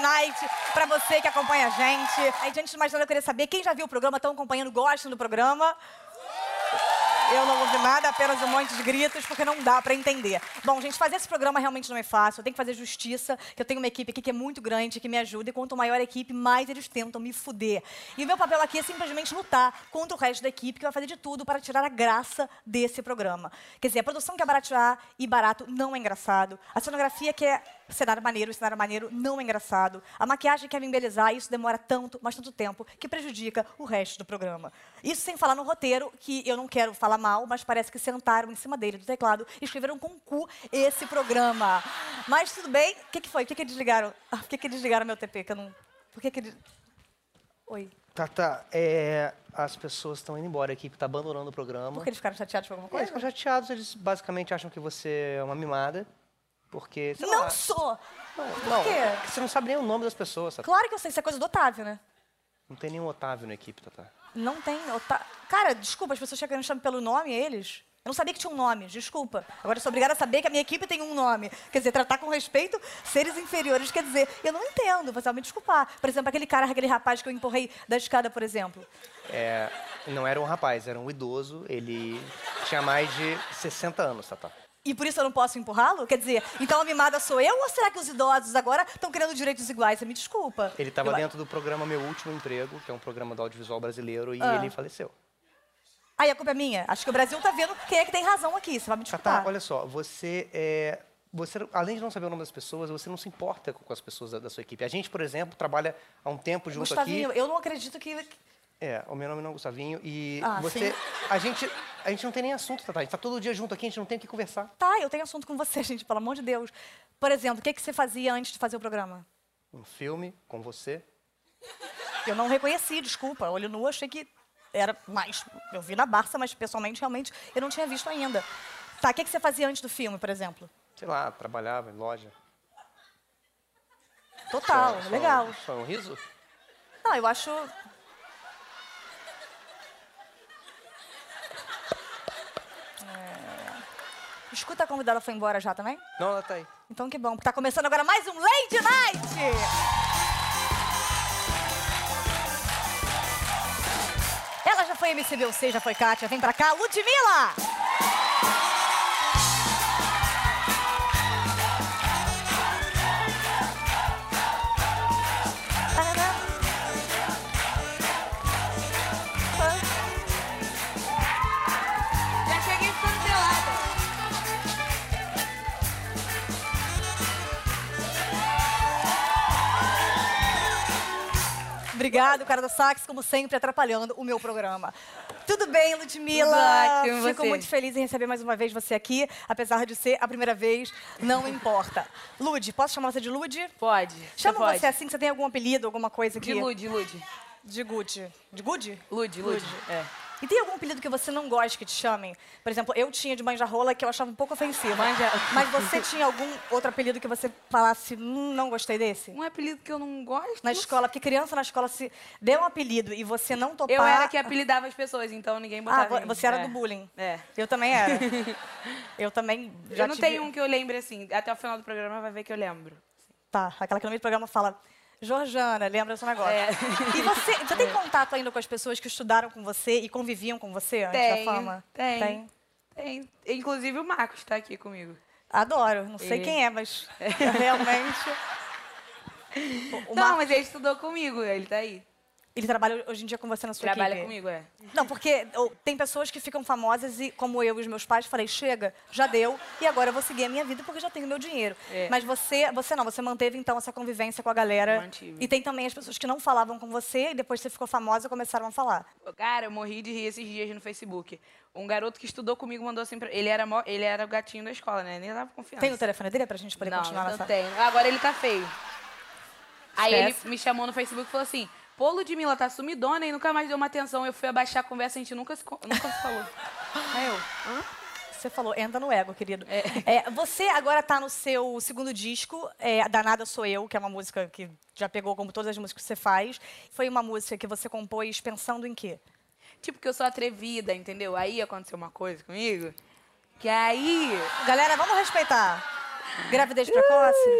Night pra você que acompanha a gente. Aí, antes de mais nada, eu queria saber quem já viu o programa, estão acompanhando, gostam do programa. Eu não ouvi nada, apenas um monte de gritos, porque não dá pra entender. Bom, gente, fazer esse programa realmente não é fácil. Eu tenho que fazer justiça, que eu tenho uma equipe aqui que é muito grande, que me ajuda. E quanto maior a equipe, mais eles tentam me fuder. E o meu papel aqui é simplesmente lutar contra o resto da equipe, que vai fazer de tudo para tirar a graça desse programa. Quer dizer, a produção que é baratear e barato não é engraçado. A cenografia que é cenário maneiro, cenário maneiro não é engraçado. A maquiagem quer me embelezar, isso demora tanto, mas tanto tempo, que prejudica o resto do programa. Isso sem falar no roteiro, que eu não quero falar mal, mas parece que sentaram em cima dele, do teclado, e escreveram com cu esse programa. Mas tudo bem. O que, que foi? Por que, que desligaram? Ah, Por que, que desligaram meu TP? Que eu não... Por que que... eles- Oi. Tata, é, as pessoas estão indo embora, a equipe está abandonando o programa. Por que eles ficaram chateados com alguma É, Eles coisa? ficam chateados, eles basicamente acham que você é uma mimada. Porque. sei Não lá, sou! Não, não, quê? é você não sabe nem o nome das pessoas, Tata. Claro que eu sei, isso é coisa do Otávio, né? Não tem nenhum Otávio na equipe, Tata. Não tem. Ota... Cara, desculpa, as pessoas chegam e chamam pelo nome, eles. Eu não sabia que tinha um nome, desculpa. Agora eu sou obrigada a saber que a minha equipe tem um nome. Quer dizer, tratar com respeito seres inferiores. Quer dizer, eu não entendo, você vai me desculpar. Por exemplo, aquele cara, aquele rapaz que eu empurrei da escada, por exemplo. É, não era um rapaz, era um idoso. Ele tinha mais de 60 anos, Tata. E por isso eu não posso empurrá-lo? Quer dizer, então a mimada sou eu ou será que os idosos agora estão querendo direitos iguais? Você me desculpa. Ele estava dentro do programa Meu Último Emprego, que é um programa do audiovisual brasileiro, e Ah. ele faleceu. Aí a culpa é minha? Acho que o Brasil tá vendo quem é que tem razão aqui. Você vai me desculpar. Tata, olha só, você é. Você, além de não saber o nome das pessoas, você não se importa com com as pessoas da, da sua equipe. A gente, por exemplo, trabalha há um tempo junto Gustavinho, aqui. eu não acredito que. É, o meu nome não é Gustavinho. E Ah, você. sim. A gente, a gente não tem nem assunto, Tata. A gente tá todo dia junto aqui, a gente não tem o que conversar. Tá, eu tenho assunto com você, gente, pelo amor de Deus. Por exemplo, o que, que você fazia antes de fazer o programa? Um filme com você. Eu não reconheci, desculpa. Olho nu, achei que era mais. Eu vi na Barça, mas pessoalmente, realmente, eu não tinha visto ainda. Tá, o que, que você fazia antes do filme, por exemplo? Sei lá, trabalhava em loja. Total, só- legal. Só um riso? Não, eu acho. Escuta, a convidada foi embora já também? Não, ela tá aí. Então que bom. Tá começando agora mais um Lady Night! Ela já foi MCBUC, já foi Kátia. Vem pra cá, Ludmilla! Obrigado, cara do sax, como sempre, atrapalhando o meu programa. Tudo bem, Ludmilla? Tudo ótimo, Fico você? muito feliz em receber mais uma vez você aqui, apesar de ser a primeira vez, não importa. Lud, posso chamar você de Lud? Pode. Chama pode. você assim, você tem algum apelido, alguma coisa aqui? De Lud, Lud. De Good. De Good? Lud, Lud. É. E tem algum apelido que você não gosta que te chamem? Por exemplo, eu tinha de manja-rola que eu achava um pouco ofensivo. Manja- Mas você tinha algum outro apelido que você falasse, hum, não gostei desse? Um apelido que eu não gosto. Na escola, porque criança na escola se der um apelido e você não topar... Eu era que apelidava as pessoas, então ninguém Ah, botava. mim. você era É. do bullying. É. Eu também era. eu também já eu não tive- tenho um que eu lembre assim. Até o final do programa vai ver que eu lembro. Tá, aquela que no meio do programa fala... Georgiana, lembra esse negócio. É. E você, você tem contato ainda com as pessoas que estudaram com você e conviviam com você antes Tenho, da fama? tem. Tem. Tem. Inclusive o Marcos está aqui comigo. Adoro. Não sei Ele- quem é, mas realmente... Não, mas ele estudou comigo, ele tá aí. Ele trabalha hoje em dia com você na sua Trabalha equipe? comigo, é. Não, porque oh, tem pessoas que ficam famosas e, como eu e os meus pais, falei, chega, já deu, e agora eu vou seguir a minha vida porque já tenho meu dinheiro. É. Mas você, você não, você manteve então essa convivência com a galera. Mantive. E tem também as pessoas que não falavam com você e depois você ficou famosa e começaram a falar. Cara, eu morri de rir esses dias no Facebook. Um garoto que estudou comigo mandou assim pra... Ele era, mó- ele era o gatinho da escola, né? Nem dava confiança. Tem o telefone dele pra gente poder não, continuar não nessa... tenho. Agora ele tá feio. Aí Esquece. ele me chamou no Facebook e falou assim: Pô, Ludmilla, tá sumidona e nunca mais deu uma atenção. Eu fui abaixar a conversa, a gente nunca se, nunca se falou. Aí eu, Você falou, entra no ego, querido. É, você agora tá no seu segundo disco, é, Danada Sou Eu, que é uma música que já pegou como todas as músicas que você faz. Foi uma música que você compôs pensando em quê? Tipo, que eu sou atrevida, entendeu? Aí aconteceu uma coisa comigo. Que aí. Galera, vamos respeitar. Gravidez precoce?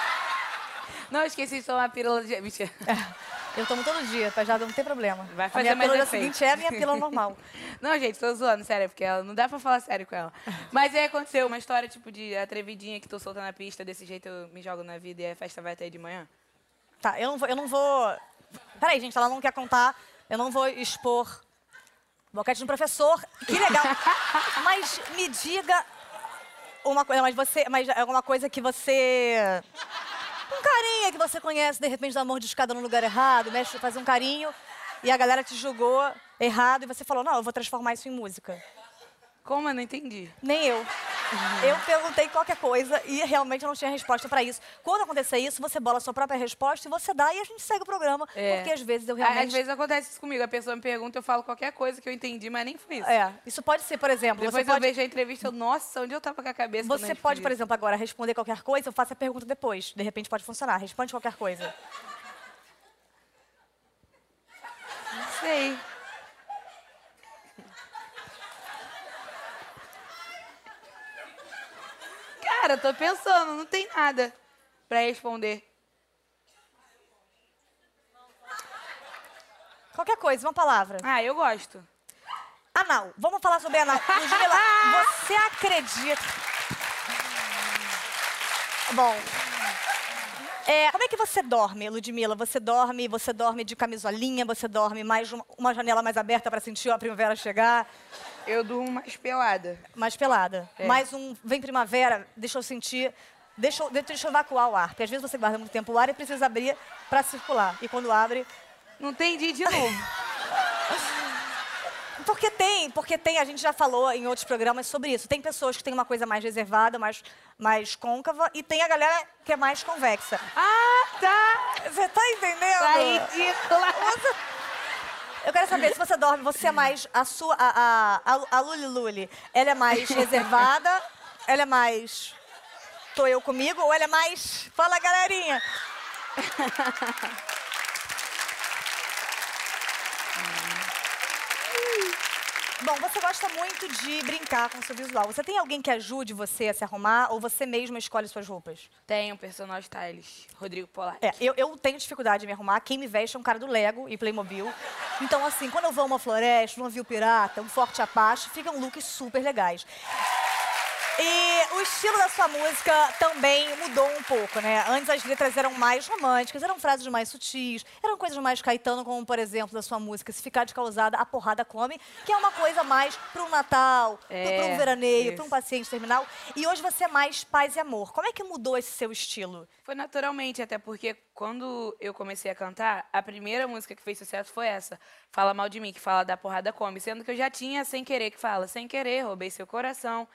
Não, esqueci de tomar a pílula de... Mentira. Eu tomo todo dia, pra já não ter problema. Vai a fazer minha mais pílula efeito. seguinte é a minha pílula normal. Não, gente, tô zoando, sério, porque ela, não dá pra falar sério com ela. Mas aí aconteceu uma história, tipo, de atrevidinha que tô solta na pista, desse jeito eu me jogo na vida e a festa vai até aí de manhã. Tá, eu não vou. Eu não vou... Peraí, gente, ela não quer contar. Eu não vou expor boquete no professor. Que legal. mas me diga uma coisa, mas você. Mas é alguma coisa que você. Um carinha que você conhece, de repente, dá amor de escada no lugar errado, mexe, faz um carinho, e a galera te julgou errado, e você falou, não, eu vou transformar isso em música. Como? Eu não entendi. Nem eu. Eu perguntei qualquer coisa e realmente eu não tinha resposta pra isso. Quando acontecer isso, você bola a sua própria resposta e você dá e a gente segue o programa. É. Porque às vezes eu Às realmente. vezes acontece isso comigo, a pessoa me pergunta, eu falo qualquer coisa que eu entendi, mas nem foi isso. É, isso pode ser, por exemplo, Depois você eu pode, vejo a entrevista, eu, nossa, onde eu tava com a cabeça? você pode, por exemplo, agora responder qualquer coisa, eu faço a pergunta depois. De repente pode funcionar. Responde qualquer coisa. Não sei. Cara, tô pensando, não tem nada pra responder. Qualquer coisa, uma palavra. Ah, eu gosto. Anal. Vamos falar sobre anal. Ludmilla, você acredita... Bom... É, como é que você dorme, Ludmilla? Você dorme, você dorme de camisolinha, você dorme mais uma, uma janela mais aberta para sentir a primavera chegar, Eu durmo mais pelada. mais pelada. É. Mais um vem primavera, deixa eu sentir, deixa eu, deixa eu evacuar o ar, porque às vezes você guarda muito tempo o ar e precisa abrir para circular. E quando abre, Não entendi de novo. Porque tem, porque tem, a gente já falou em outros programas sobre isso. Tem pessoas que têm uma coisa mais reservada, mais, mais côncava, e tem a galera que é mais convexa. ah, tá! Você tá entendendo? Tá ridícula. Eu quero saber se você dorme, você é mais a sua, a, a, a, a Luli Luli, ela é mais reservada, ela é mais tô eu comigo, ou ela é mais fala galerinha. Bom, você gosta muito de brincar com o seu visual. Você tem alguém que ajude você a se arrumar ou você mesma escolhe suas roupas? Um personal stylist, Rodrigo Polar. É, eu, eu tenho dificuldade de me arrumar. Quem me veste é um cara do Lego e Playmobil. Então, assim, quando eu vou a uma floresta, um navio pirata, um forte Apache, ficam looks super legais. E o estilo da sua música também mudou um pouco, né? Antes as letras eram mais românticas, eram frases mais sutis, eram coisas mais Caetano, como, por exemplo, da sua música Se Ficar de Causada, A Porrada Come, que é uma coisa mais para um Natal, para É, um veraneio, para um paciente terminal. E hoje você é mais paz e amor. Como é que mudou esse seu estilo? Foi naturalmente, até porque quando eu comecei a cantar, a primeira música que fez sucesso foi essa, Fala Mal de Mim, que fala da porrada come, sendo que eu já tinha Sem Querer, que fala Sem Querer, roubei seu coração.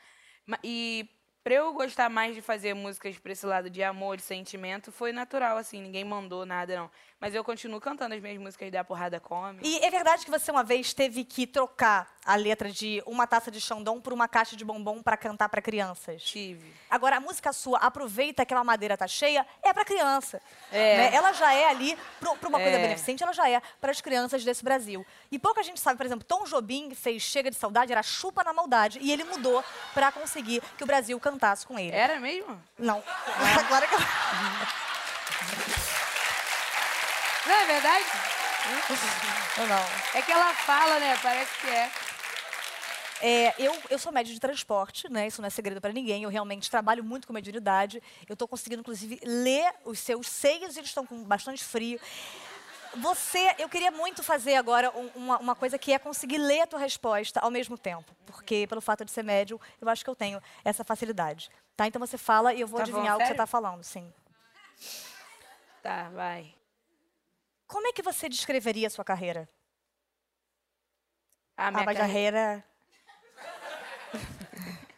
E pra eu gostar mais de fazer músicas pra esse lado de amor, de sentimento, foi natural, assim, ninguém mandou nada, não. Mas eu continuo cantando as minhas músicas da porrada come. E é verdade que você uma vez teve que trocar a letra de uma taça de Xandão por uma caixa de bombom para cantar para crianças? Tive. Agora, a música sua, aproveita que a madeira tá cheia, é para criança. É. né? Ela já é ali, para uma coisa É. beneficente, ela já é para as crianças desse Brasil. E pouca gente sabe, por exemplo, Tom Jobim fez Chega de Saudade, era Chupa na Maldade, e ele mudou para conseguir que o Brasil cantasse com ele. Era mesmo? Não. Agora que eu... Não é verdade? Não, não. É que ela fala, né? Parece que é. É, eu, eu sou médico de transporte, né? Isso não é segredo para ninguém. Eu realmente trabalho muito com mediunidade. Eu estou conseguindo, inclusive, ler os seus seios, eles estão com bastante frio. Você, eu queria muito fazer agora um- uma, uma coisa que é conseguir ler a tua resposta ao mesmo tempo. Porque, pelo fato de ser médium, eu acho que eu tenho essa facilidade. Tá? Então você fala e eu vou Tá bom, adivinhar o que você está falando, sim. Tá, vai. Como é que você descreveria a sua carreira? A minha a carreira. carreira.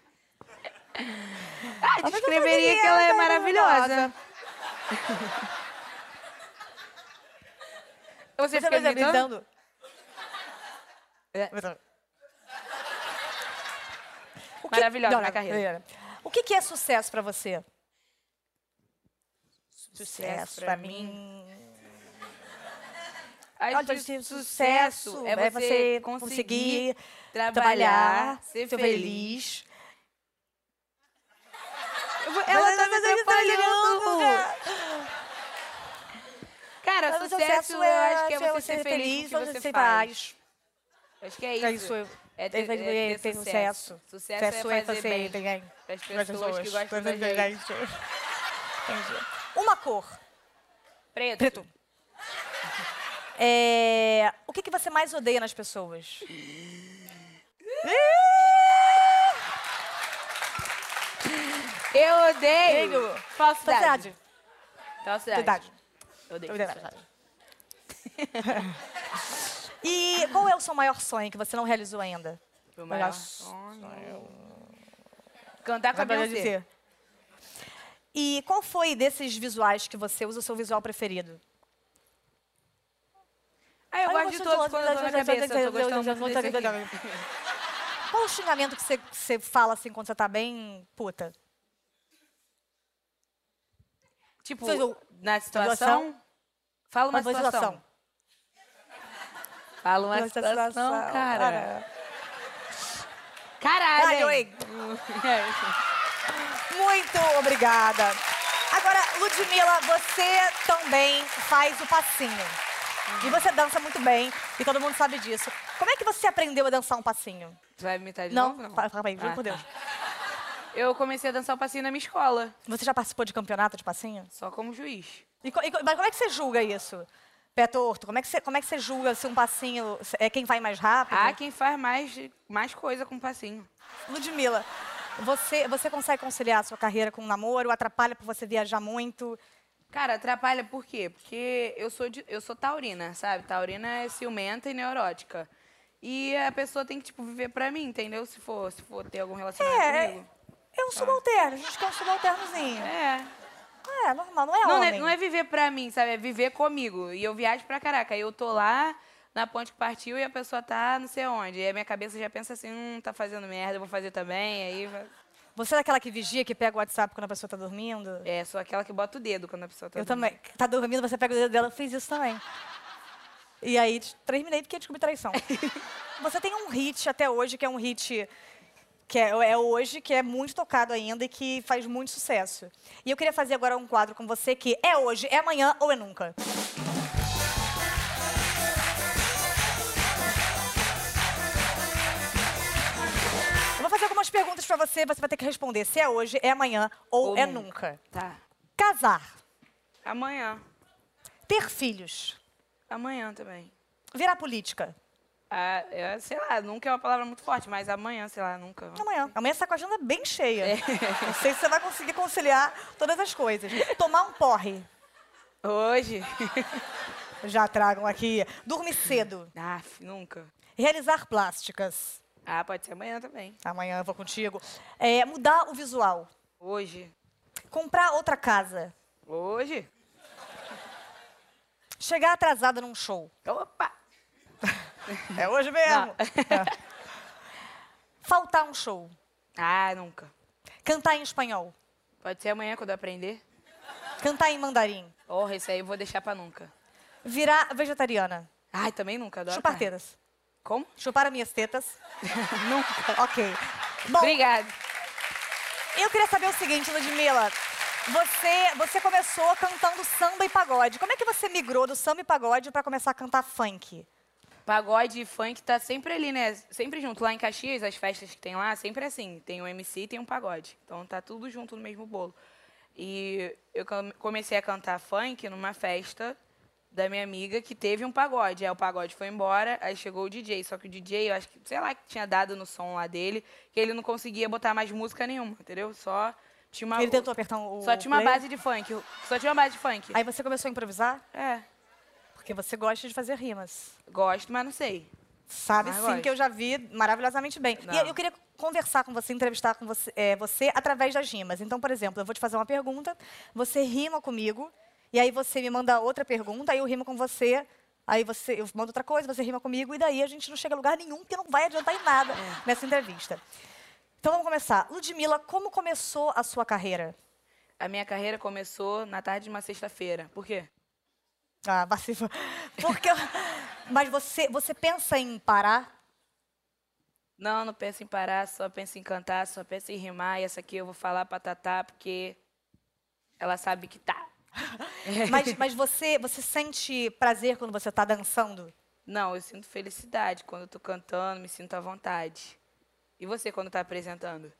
Ah, descreveria que ela é maravilhosa. Você fica vai gritando? gritando? É. O que- Maravilhosa não, carreira. O que que é sucesso para você? Sucesso pra mim. Olha, gente, sucesso é você conseguir trabalhar, ser feliz. Vou- Ela tá me atrapalhando. Cara, Mas o sucesso, eu acho que é você ser feliz com o que você faz. Acho que é isso. É isso. É ter, é ter, ter sucesso. Sucesso é fazer bem para as pessoas que gostam da gente. Entendi. Uma cor. Preto. Preto. É, O que, que você mais odeia nas pessoas? Eu odeio falsidade. Falsidade. Falsidade. Eu odeio falsidade. E qual é o seu maior sonho que você não realizou ainda? Meu Maior maior sonho. Cantar com a Beyoncé. E qual foi desses visuais que você usa o seu visual preferido? Ah, eu Ah, gosto de todos quando eu tô na cabeça. Eu tô gostando muito desse aqui. Qual o xingamento que você, que você fala assim quando você tá bem puta? Tipo, o- na situação? situação... Fala uma Uma situação. Fala uma Uma situação, situação, cara. Caralho, Caralho, hein? Muito obrigada. Agora, Ludmilla, você também faz o passinho. E você dança muito bem, e todo mundo sabe disso. Como é que você aprendeu a dançar um passinho? Tu vai imitar de Não, novo? Não. fala aí, juro Ah, por Deus. Eu comecei a dançar o passinho na minha escola, Você já participou de campeonato de passinho? só como juiz. E, co- e co- mas como é que você julga isso? Pé torto, como é que você, como é que você julga se um passinho é quem vai mais rápido? Ah, quem faz mais, mais coisa com passinho. Ludmilla, você, você consegue conciliar a sua carreira com o namoro? Atrapalha por você viajar muito? Cara, atrapalha por quê? Porque eu sou, de- eu sou taurina, sabe? Taurina é ciumenta e neurótica. E a pessoa tem que, tipo, viver pra mim, entendeu? Se for, se for ter algum relacionamento É, comigo. É um subalterno, a gente quer um subalternozinho. É. É, normal, não é Não, não homem. é, não é viver pra mim, sabe? É viver comigo. E eu viajo pra caraca. Aí eu tô lá na ponte que partiu e a pessoa tá não sei onde. E a minha cabeça já pensa assim, hum, tá fazendo merda, eu vou fazer também. Aí vai- Você é daquela que vigia, que pega o WhatsApp quando a pessoa tá dormindo? é, sou aquela que bota o dedo quando a pessoa tá Eu dormindo. também. Tá dormindo, você pega o dedo dela, eu fiz isso também. E aí, terminei porque descobri traição. você tem um hit até hoje, que é um hit que é, é hoje, que é muito tocado ainda e que faz muito sucesso. E eu queria fazer agora um quadro com você que é hoje, é amanhã ou é nunca. Eu vou fazer algumas perguntas pra você, você vai ter que responder se é hoje, é amanhã ou, Ou é nunca. nunca. Tá. Casar, Amanhã. ter filhos, Amanhã também. virar política. Ah, eu, sei lá, nunca é uma palavra muito forte, mas amanhã, sei lá, nunca. Amanhã. Amanhã você tá com a agenda bem cheia. Não sei se você vai conseguir conciliar todas as coisas. Tomar um porre. Hoje? Já tragam aqui. Dormir cedo. ah, nunca. Realizar plásticas. Ah, pode ser amanhã também. Amanhã eu vou contigo. É, mudar o visual. Hoje? Comprar outra casa. Hoje? Chegar atrasada num show. Opa! É hoje mesmo. Faltar um show. Ah, nunca. Cantar em espanhol. Pode ser amanhã quando eu aprender. Cantar em mandarim. Porra, esse aí eu vou deixar pra nunca. Virar vegetariana. Ai, também nunca. Adoro Chupar carne. tetas. Como? Chupar as minhas tetas. nunca. Ok. Bom, Obrigada. Eu queria saber o seguinte, Ludmilla. Você, você começou cantando samba e pagode. Como é que você migrou do samba e pagode para começar a cantar funk? Pagode e funk tá sempre ali, né? Sempre junto. Lá em Caxias, as festas que tem lá, sempre assim. Tem um MC e tem um pagode. Então tá tudo junto no mesmo bolo. E eu come- comecei a cantar funk numa festa da minha amiga que teve um pagode. Aí o pagode foi embora, aí chegou o DJ. Só que o DJ, eu acho que, sei lá, que tinha dado no som lá dele, que ele não conseguia botar mais música nenhuma, entendeu? Só tinha uma. Ele tentou apertar o Só tinha uma play? base de funk. Só tinha uma base de funk. Aí você começou a improvisar? É. Porque você gosta de fazer rimas. Gosto, mas não sei. Sabe Ah, sim gosto. que eu já vi maravilhosamente bem. Não. E eu queria conversar com você, entrevistar com você, é, você através das rimas. Então, por exemplo, eu vou te fazer uma pergunta, você rima comigo, e aí você me manda outra pergunta, aí eu rimo com você, aí você, eu mando outra coisa, você rima comigo, e daí a gente não chega a lugar nenhum, porque não vai adiantar em nada É. nessa entrevista. Então vamos começar. Ludmilla, como começou a sua carreira? A minha carreira começou na tarde de uma sexta-feira. Por quê? Ah, passiva. Porque. Mas você, você pensa em parar? Não, não penso em parar, só penso em cantar, só penso em rimar. E essa aqui eu vou falar pra Tatá, porque ela sabe que tá. Mas, mas você, você sente prazer quando você tá dançando? Não, eu sinto felicidade quando eu tô cantando, me sinto à vontade. E você quando tá apresentando?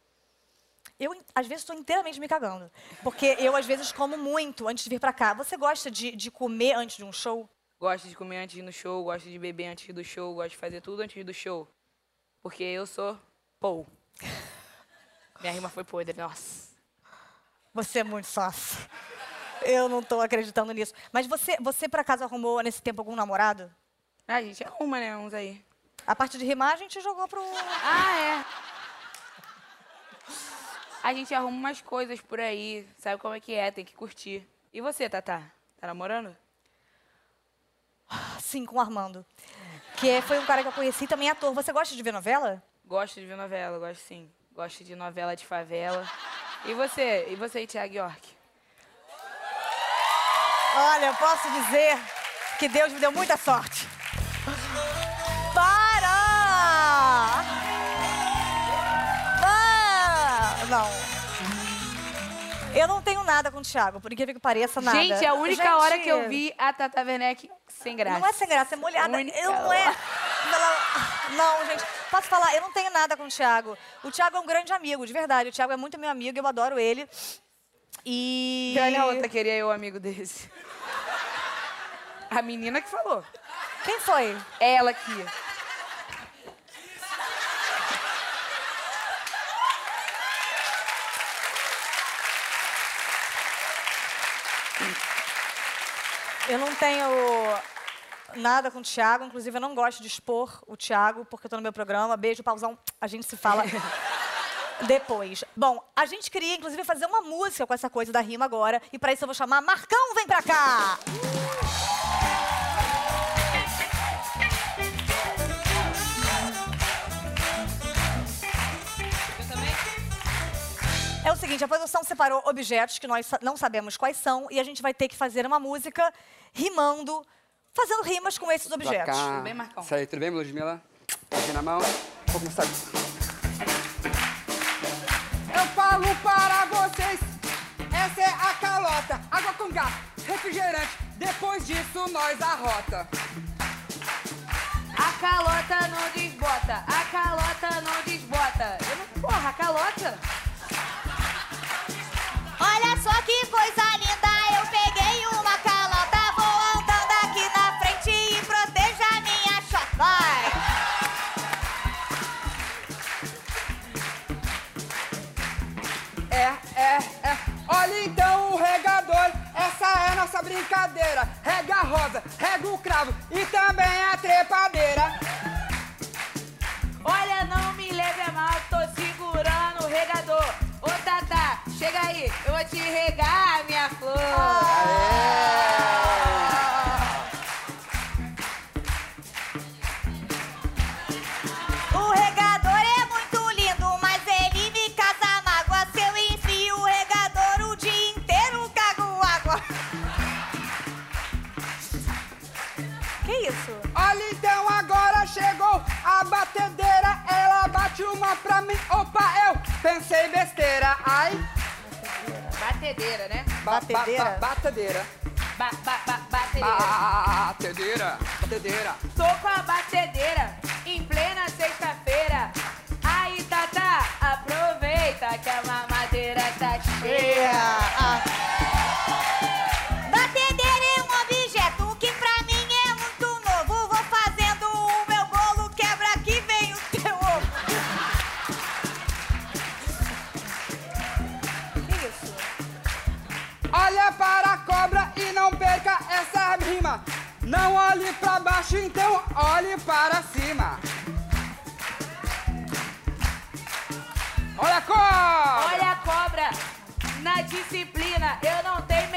Eu, às vezes, estou inteiramente me cagando. Porque eu, às vezes, como muito antes de vir pra cá. Você gosta de, de comer antes de um show? Gosto de comer antes de ir no show, gosto de beber antes do show, gosto de fazer tudo antes do show. Porque eu sou Paul. Minha rima foi podre, nossa. Você é muito sócio. Eu não tô acreditando nisso. Mas você, você por acaso, arrumou nesse tempo algum namorado? Ah, a gente arruma, né, uns aí. A parte de rimar, a gente jogou pro... Ah, é. A gente arruma umas coisas por aí, sabe como é que é, tem que curtir. E você, Tatá? Tá namorando? Sim, com o Armando. Que foi um cara que eu conheci, também ator. Você gosta de ver novela? Gosto de ver novela, gosto sim. Gosto de novela de favela. E você? E você, Thiago York? Olha, eu posso dizer que Deus me deu muita sorte. Não. Eu não tenho nada com o Thiago, por incrível que pareça, nada. Gente, é a única Gente, hora que eu vi a Tata Werneck sem graça. Não é sem graça, é molhada. Única Eu não é. Não, gente, posso falar, eu não tenho nada com o Thiago. O Thiago é um grande amigo, de verdade. O Thiago é muito meu amigo, eu adoro ele. E. E olha a outra, queria eu, amigo desse. A menina que falou. Quem foi? Ela aqui. Eu não tenho nada com o Thiago, inclusive eu não gosto de expor o Thiago, porque eu tô no meu programa. Beijo, pauzão. A gente se fala depois. Bom, a gente queria, inclusive, fazer uma música com essa coisa da rima agora. E pra isso eu vou chamar Marcão, vem pra cá! É o seguinte, a produção separou objetos que nós não sabemos quais são e a gente vai ter que fazer uma música rimando, fazendo rimas com esses objetos. cá. bem, Marcão? Isso aí, tudo bem, Ludmilla? Aqui na mão. Vou começar. Eu falo para vocês, essa é a calota, água com gás, refrigerante, depois disso nós arrota. A calota não desbota, a calota não desbota. Eu não, porra, a calota. Rega a rosa, rega o cravo. E Batedeira, né? ba- ba- Batedeira? ba- batedeira. Ba, ba, ba, batedeira. Batedeira, batedeira. Tô com a batedeira em plena sexta-feira. Aí, Tata, aproveita que a mamadeira tá cheia. Batedeira baixo, então olhe para cima. Olha a cobra! Olha a cobra na disciplina. Eu não tenho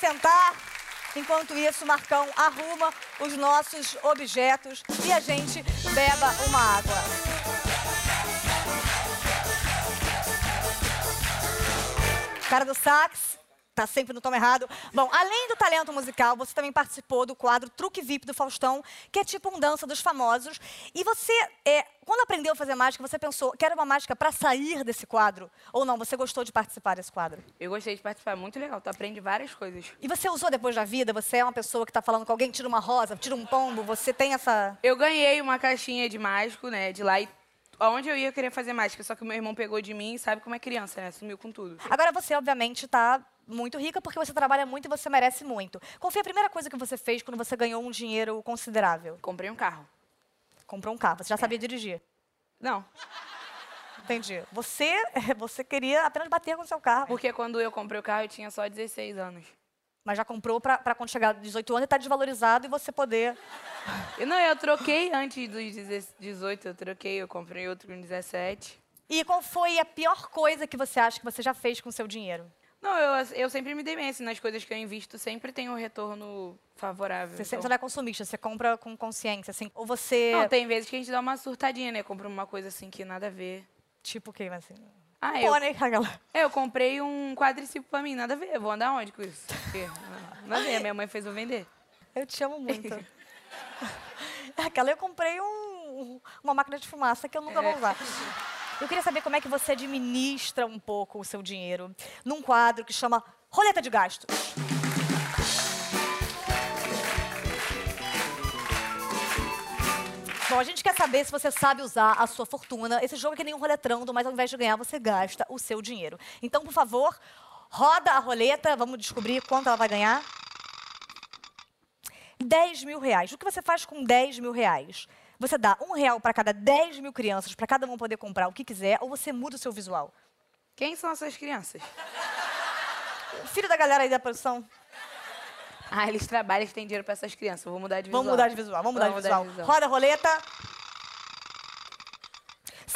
sentar. Enquanto isso, Marcão arruma os nossos objetos e a gente beba uma água. Cara do sax, tá sempre no tom errado. Bom, além do talento musical, você também participou do quadro Truque VIP do Faustão, que é tipo um dança dos famosos. E você, é, quando aprendeu a fazer mágica, você pensou que era uma mágica para sair desse quadro? Ou não, você gostou de participar desse quadro? Eu gostei de participar, muito legal. Tu aprende várias coisas. E você usou depois da vida? Você é uma pessoa que tá falando com alguém, tira uma rosa, tira um pombo, você tem essa... Eu ganhei uma caixinha de mágico, né, de lá e aonde eu ia eu queria fazer mágica, só que o meu irmão pegou de mim, sabe como é criança, né? Sumiu com tudo. Agora você, obviamente, tá muito rica porque você trabalha muito e você merece muito. Qual foi a primeira coisa que você fez quando você ganhou um dinheiro considerável? Comprei um carro. Comprou um carro. Você já sabia dirigir? Não, Entendi. Você, você queria apenas bater com o seu carro, porque quando eu comprei o carro eu tinha só 16 anos. mas já comprou pra pra quando chegar aos 18 anos e tá desvalorizado e você poder... Não, eu troquei antes dos 18, eu troquei, eu comprei outro com 17. E qual foi a pior coisa que você acha que você já fez com o seu dinheiro? Não, eu, eu sempre me dei bem, assim, nas coisas que eu invisto, sempre tem um retorno favorável. Você, então- você não é consumista, você compra com consciência, assim. Ou você... Não, tem vezes que a gente dá uma surtadinha, né? Compra uma coisa assim que nada a ver. Tipo o quê, assim? Ah, eu, Pônei, aquela... é, eu comprei um quadriciclo pra mim, nada a ver. Eu vou andar onde com isso? Porque, nada a ver, minha mãe fez eu vender. Eu te amo muito. Aquela eu comprei um- uma máquina de fumaça que eu nunca vou usar. Eu queria saber como é que você administra um pouco o seu dinheiro num quadro que chama Roleta de Gastos. Bom, a gente quer saber se você sabe usar a sua fortuna. Esse jogo é que nem um roletrando, mas ao invés de ganhar, você gasta o seu dinheiro. Então, por favor, roda a roleta. Vamos descobrir quanto ela vai ganhar. 10 mil reais. O que você faz com 10 mil reais? Você dá um real para cada 10 mil crianças, para cada uma poder comprar o que quiser, ou você muda o seu visual? Quem são essas crianças? Filho da galera aí da produção, Ah, eles trabalham, eles têm dinheiro pra essas crianças. Vou mudar de visual. vamos mudar de visual, vamos mudar, Vamos de, visual. Roda a roleta.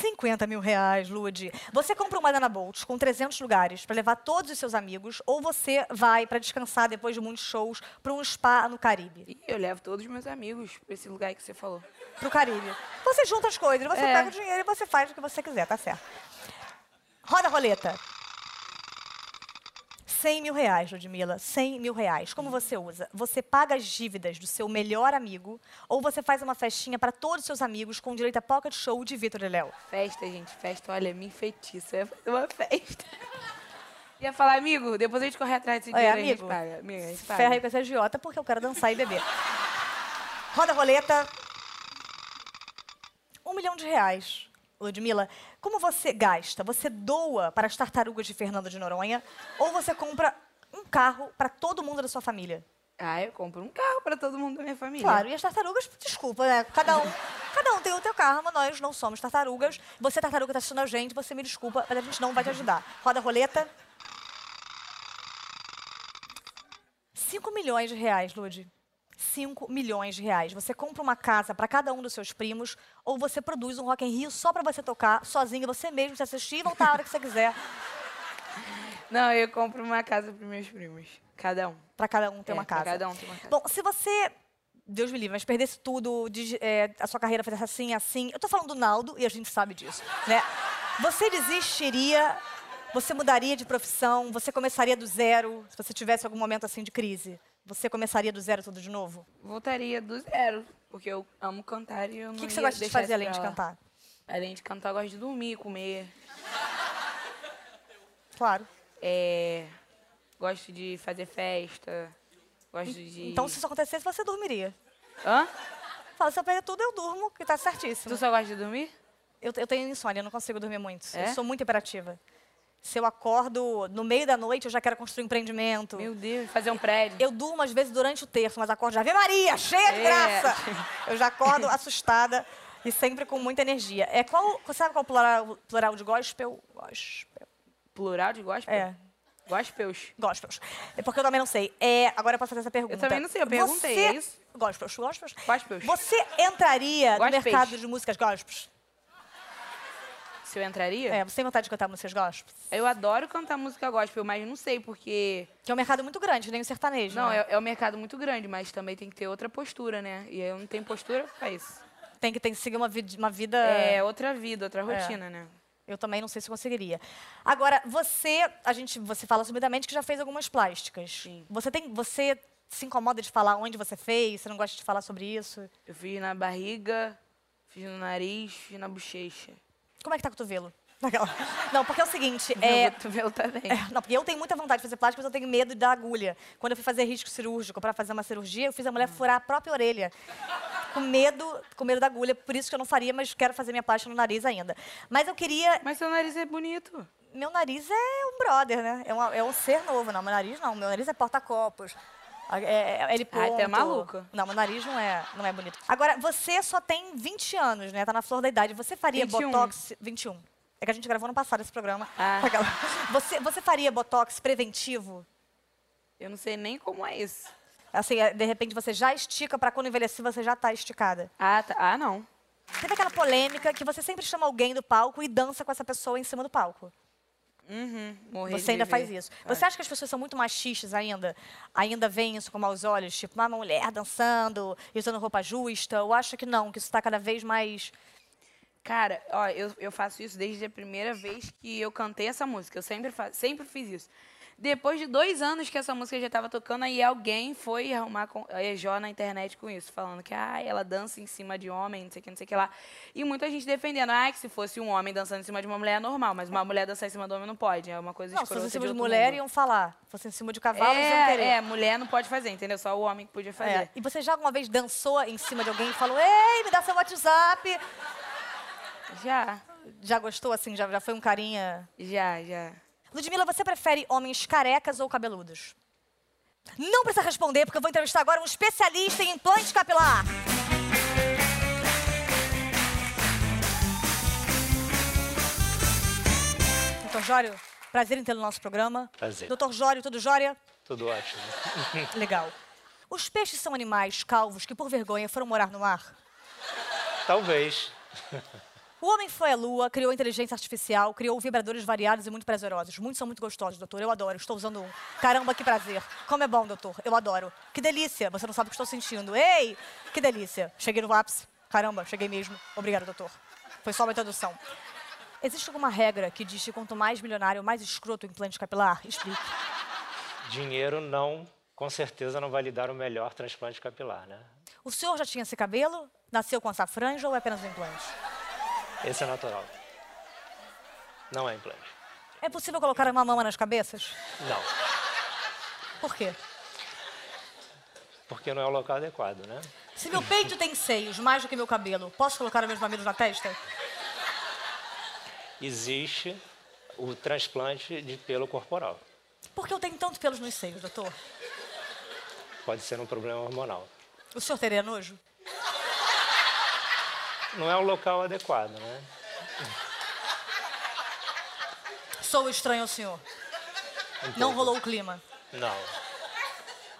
50 mil reais, Lude. Você compra uma Dana Bolt com 300 lugares para levar todos os seus amigos, ou você vai para descansar depois de muitos shows para um spa no Caribe? Ih, eu levo todos os meus amigos pra esse lugar aí que você falou. Pro Caribe. Você junta as coisas, você É. pega o dinheiro e você faz o que você quiser, tá certo. Roda a roleta. 100 mil reais, Ludmilla. 100 mil reais. Como você usa? Você paga as dívidas do seu melhor amigo ou você faz uma festinha para todos os seus amigos com direito a pocket show de Vitor e Léo? Festa, gente, festa, olha, me enfeitiça. Eu ia fazer uma festa. Ia falar, amigo, depois a gente corre atrás desse dinheiro, a gente amigo, paga. Amiga, a gente paga. Ferra aí com essa agiota porque eu quero dançar e beber. Roda a roleta. Um milhão de reais. Ludmilla, como você gasta? Você doa para as tartarugas de Fernando de Noronha ou você compra um carro para todo mundo da sua família? Ah, eu compro um carro pra todo mundo da minha família. Claro, e as tartarugas, desculpa, né? Cada um, cada um tem o seu carro, mas nós não somos tartarugas. Você, tartaruga, está assistindo a gente, você me desculpa, mas a gente não vai te ajudar. Roda a roleta. 5 milhões de reais, Lud. 5 milhões de reais. Você compra uma casa para cada um dos seus primos ou você produz um Rock in Rio só para você tocar sozinho, você mesmo se assistir e voltar a hora que você quiser. Não, eu compro uma casa pros meus primos. Cada um. Para cada um ter É, uma pra casa. cada um ter uma casa. Bom, se você, Deus me livre, mas perdesse tudo, de- é, a sua carreira fizesse assim, assim. Eu tô falando do Naldo e a gente sabe disso, né? Você desistiria, você mudaria de profissão, você começaria do zero, se você tivesse algum momento assim de crise? Você começaria do zero tudo de novo? Voltaria do zero, porque eu amo cantar e eu O não que, que você gosta de fazer além de cantar? Além de cantar, eu gosto de dormir, comer. Claro. É, gosto de fazer festa. Gosto de... Então, se isso acontecesse, você dormiria. Hã? Fala, se eu perder tudo, eu durmo, que tá certíssimo. Tu só gosta de dormir? Eu, eu tenho insônia, eu não consigo dormir muito. É? Eu sou muito imperativa. Se eu acordo no meio da noite, eu já quero construir um empreendimento. Meu Deus, fazer um prédio. Eu durmo, às vezes, durante o terço, mas acordo já. Ave Maria, cheia de É. graça! Eu já acordo assustada e sempre com muita energia. É qual, sabe qual é o plural, plural de gospel? Gospel. Plural de gospel? É, Gospels. gospels. É porque eu também não sei. É, agora eu posso fazer essa pergunta. também não sei, eu perguntei, Você- é isso? Gospels, gospels. Gospels. Você entraria no Gospels. mercado de músicas gospels? Se eu entraria? É, você tem vontade de cantar músicas gospel? Eu adoro cantar música gospel, mas não sei porque. Que é um mercado muito grande, nem o sertanejo. Não, né? é, é um mercado muito grande, mas também tem que ter outra postura, né? E eu não tenho postura pra isso. Tem que, tem que seguir uma, vid- uma vida. É outra vida, outra rotina, né? Eu também não sei se conseguiria. Agora, você, a gente, você fala subidamente que já fez algumas plásticas. Sim. Você tem, você se incomoda de falar onde você fez? Você não gosta de falar sobre isso? Eu fiz na barriga, fiz no nariz, fiz na bochecha. Como é que tá o cotovelo? Não, porque é o seguinte, Meu é, cotovelo também. É, não, porque eu tenho muita vontade de fazer plástica, mas eu tenho medo da agulha. Quando eu fui fazer risco cirúrgico para fazer uma cirurgia, eu fiz a mulher furar a própria orelha. Com medo, com medo da agulha, por isso que eu não faria, mas quero fazer minha plástica no nariz ainda. Mas eu queria. Mas seu nariz é bonito. Meu nariz é um brother, né? É, uma- é um ser novo. Não, meu nariz não. Meu nariz é porta-copos. É, é, ele Ah, tu é ponto. maluca. Não, meu nariz não é, não é bonito. Agora, você só tem 20 anos, né? Tá na flor da idade. Você faria 21. botox. 21. É que a gente gravou no passado esse programa. Ah. Aquela- Você, você faria botox preventivo? Eu não sei nem como é isso. Assim, é, de repente você já estica pra quando envelhecer você já tá esticada. Ah, tá. ah não. Teve aquela polêmica que você sempre chama alguém do palco e dança com essa pessoa em cima do palco. Uhum. Morrer Você ainda viver. faz isso. Você acha que as pessoas são muito machistas ainda? Ainda veem isso com maus olhos? Tipo, uma mulher dançando e usando roupa justa? Ou acha que não, que isso tá cada vez mais... Cara, ó, eu, eu faço isso desde a primeira vez que eu cantei essa música. Eu sempre, fa sempre fiz isso. Depois de dois anos que essa música já estava tocando, aí alguém foi arrumar com, a Ejó na internet com isso, falando que ah, ela dança em cima de homem, não sei o que, não sei o que lá. E muita gente defendendo, ah, que se fosse um homem dançando em cima de uma mulher é normal, mas uma mulher dançar em cima do homem não pode, é uma coisa Não, se fosse em cima de outro mulher, mundo. iam falar. Se fosse em cima de cavalo, eles iam querer. É, é, mulher não pode fazer, entendeu? Só o homem que podia fazer. É. E você já alguma vez dançou em cima de alguém e falou, ei, me dá seu WhatsApp? Já, Já gostou, assim? Já, já foi um carinha... já, já. Ludmila, você prefere homens carecas ou cabeludos? Não precisa responder, porque eu vou entrevistar agora um especialista em implante capilar. Doutor Jório, prazer em tê-lo no nosso programa. Prazer. Doutor Jório, tudo jória? Tudo ótimo. Legal. Os peixes são animais calvos que, por vergonha, foram morar no mar? Talvez. O homem foi à lua, criou inteligência artificial, criou vibradores variados e muito prazerosos. Muitos são muito gostosos, doutor. Eu adoro. Estou usando um. Caramba, que prazer. Como é bom, doutor. Eu adoro. Que delícia. Você não sabe o que estou sentindo. Ei, que delícia. Cheguei no ápice. Caramba, cheguei mesmo. Obrigada, doutor. Foi só uma introdução. Existe alguma regra que diz que quanto mais milionário, mais escroto o implante capilar? Explique. Dinheiro não, com certeza, não vai lhe dar o melhor transplante capilar, né? O senhor já tinha esse cabelo? Nasceu com essa franja ou é apenas um implante? Esse é natural. Não é implante. É possível colocar uma mama nas cabeças? Não. Por quê? Porque não é o local adequado, né? Se meu peito tem seios mais do que meu cabelo, posso colocar meus mamilos na testa? Existe o transplante de pelo corporal. Por que eu tenho tanto pelos nos seios, doutor? Pode ser um problema hormonal. O senhor teria nojo? Não é o local adequado, né? Sou estranho ao senhor. Um Não rolou o clima. Não.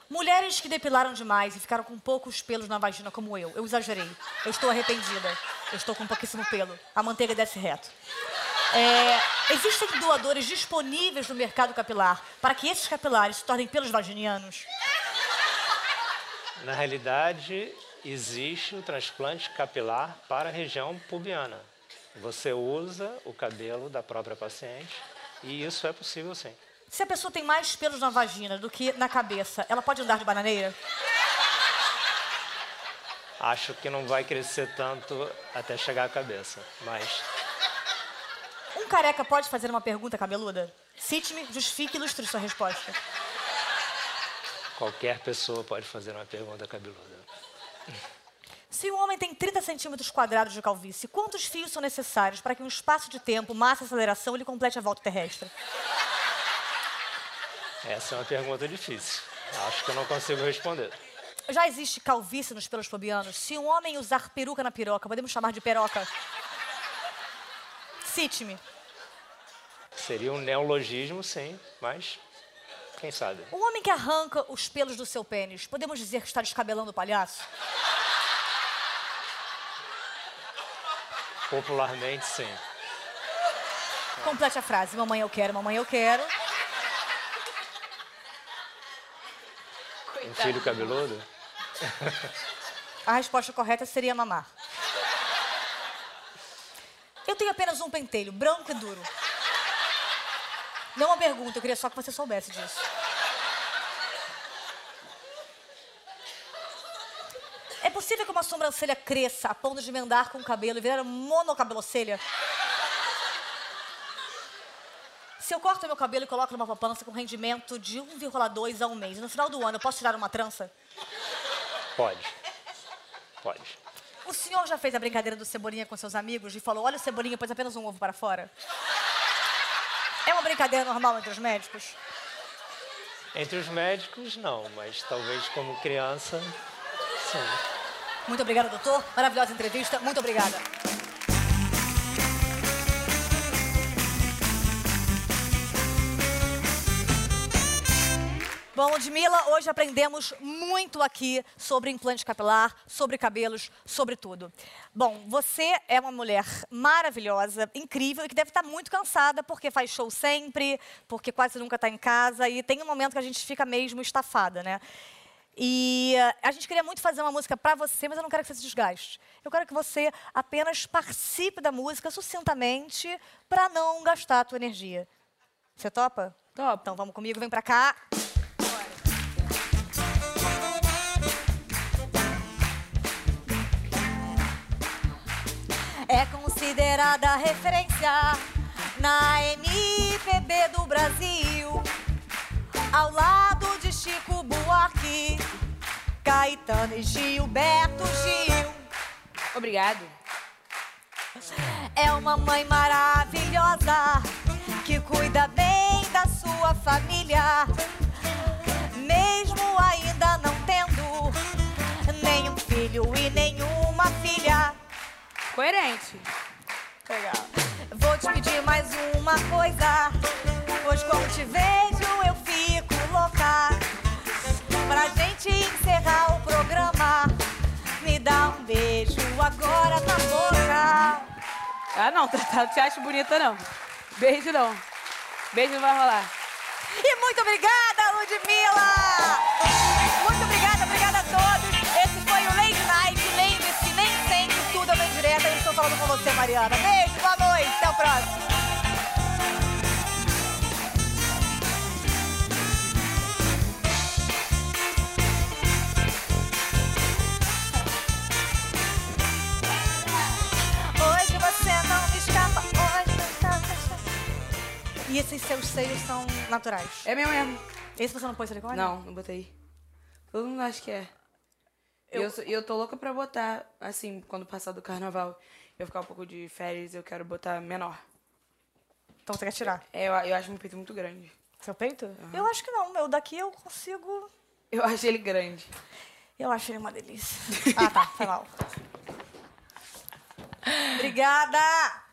Mulheres que depilaram demais e ficaram com poucos pelos na vagina, como eu. Eu exagerei. Eu estou arrependida. Eu estou com pouquíssimo pelo. A manteiga desce reto. É, existem doadores disponíveis no mercado capilar para que esses capilares se tornem pelos vaginianos? Na realidade, existe o transplante capilar para a região pubiana. Você usa o cabelo da própria paciente e isso é possível sim. Se a pessoa tem mais pelos na vagina do que na cabeça, ela pode andar de bananeira? Acho que não vai crescer tanto até chegar à cabeça, mas Um careca pode fazer uma pergunta cabeluda? Cite-me, justifique e ilustre sua resposta. qualquer pessoa pode fazer uma pergunta cabeluda. Se um homem tem 30 centímetros quadrados de calvície, quantos fios são necessários para que em um espaço de tempo, massa e aceleração, ele complete a volta terrestre? Essa é uma pergunta difícil. Acho que eu não consigo responder. Já existe calvície nos pelos fobianos? Se um homem usar peruca na piroca, podemos chamar de peroca? Cite-me. Seria um neologismo, sim, mas quem sabe? Um homem que arranca os pelos do seu pênis, podemos dizer que está descabelando o palhaço? Popularmente, sim. Complete a frase. Mamãe, eu quero, mamãe, eu quero. Um filho cabeludo? A resposta correta seria mamar. Eu tenho apenas um pentelho, branco e duro. Não é uma pergunta, eu queria só que você soubesse disso. É possível que uma sobrancelha cresça a ponto de emendar com o cabelo e virar monocabelocelha? Se eu corto meu cabelo e coloco numa poupança com rendimento de 1,2 a um mês, no final do ano eu posso tirar uma trança? Pode. Pode. O senhor já fez a brincadeira do Cebolinha com seus amigos e falou: olha o Cebolinha, pôs apenas um ovo para fora? Brincadeira normal entre os médicos? Entre os médicos, não, mas talvez como criança, sim. Muito obrigada, doutor. Maravilhosa entrevista. Muito obrigada. Bom, Ludmilla, hoje aprendemos muito aqui sobre implante capilar, sobre cabelos, sobre tudo. Bom, você é uma mulher maravilhosa, incrível e que deve estar muito cansada porque faz show sempre, porque quase nunca está em casa e tem um momento que a gente fica mesmo estafada, né? E uh, a gente queria muito fazer uma música para você, mas eu não quero que você se desgaste. Eu quero que você apenas participe da música sucintamente para não gastar a tua energia. Você topa? Top. Então vamos comigo, vem para cá. É considerada referência na MPB do Brasil. Ao lado de Chico Buarque, Caetano e Gilberto Gil. Obrigado. É uma mãe maravilhosa que cuida bem da sua família, mesmo ainda não tendo Coerente. Legal. Vou te pedir mais uma coisa, pois quando te vejo eu fico louca. Pra gente encerrar o programa, me dá um beijo agora na boca. Ah, não, tá, tá, não te acho bonita, não. Beijo, não. Beijo não vai rolar. E muito obrigada, Ludmilla! Você, Mariana. Beijo, boa noite, até o próximo. Hoje você não me escapa, hoje não escapa. E esses seus seios são naturais? É meu mesmo. Esse você não pôs silicone? Não, não botei. Todo mundo acha que é. E Eu... e eu tô louca pra botar, assim, quando passar do carnaval, eu ficar um pouco de férias, eu quero botar menor. Então você quer tirar? É, eu, eu acho meu peito muito grande. Seu peito? Eu acho que não. Meu daqui eu consigo. Eu acho ele grande. Eu acho ele uma delícia. ah, tá. Foi mal. Obrigada!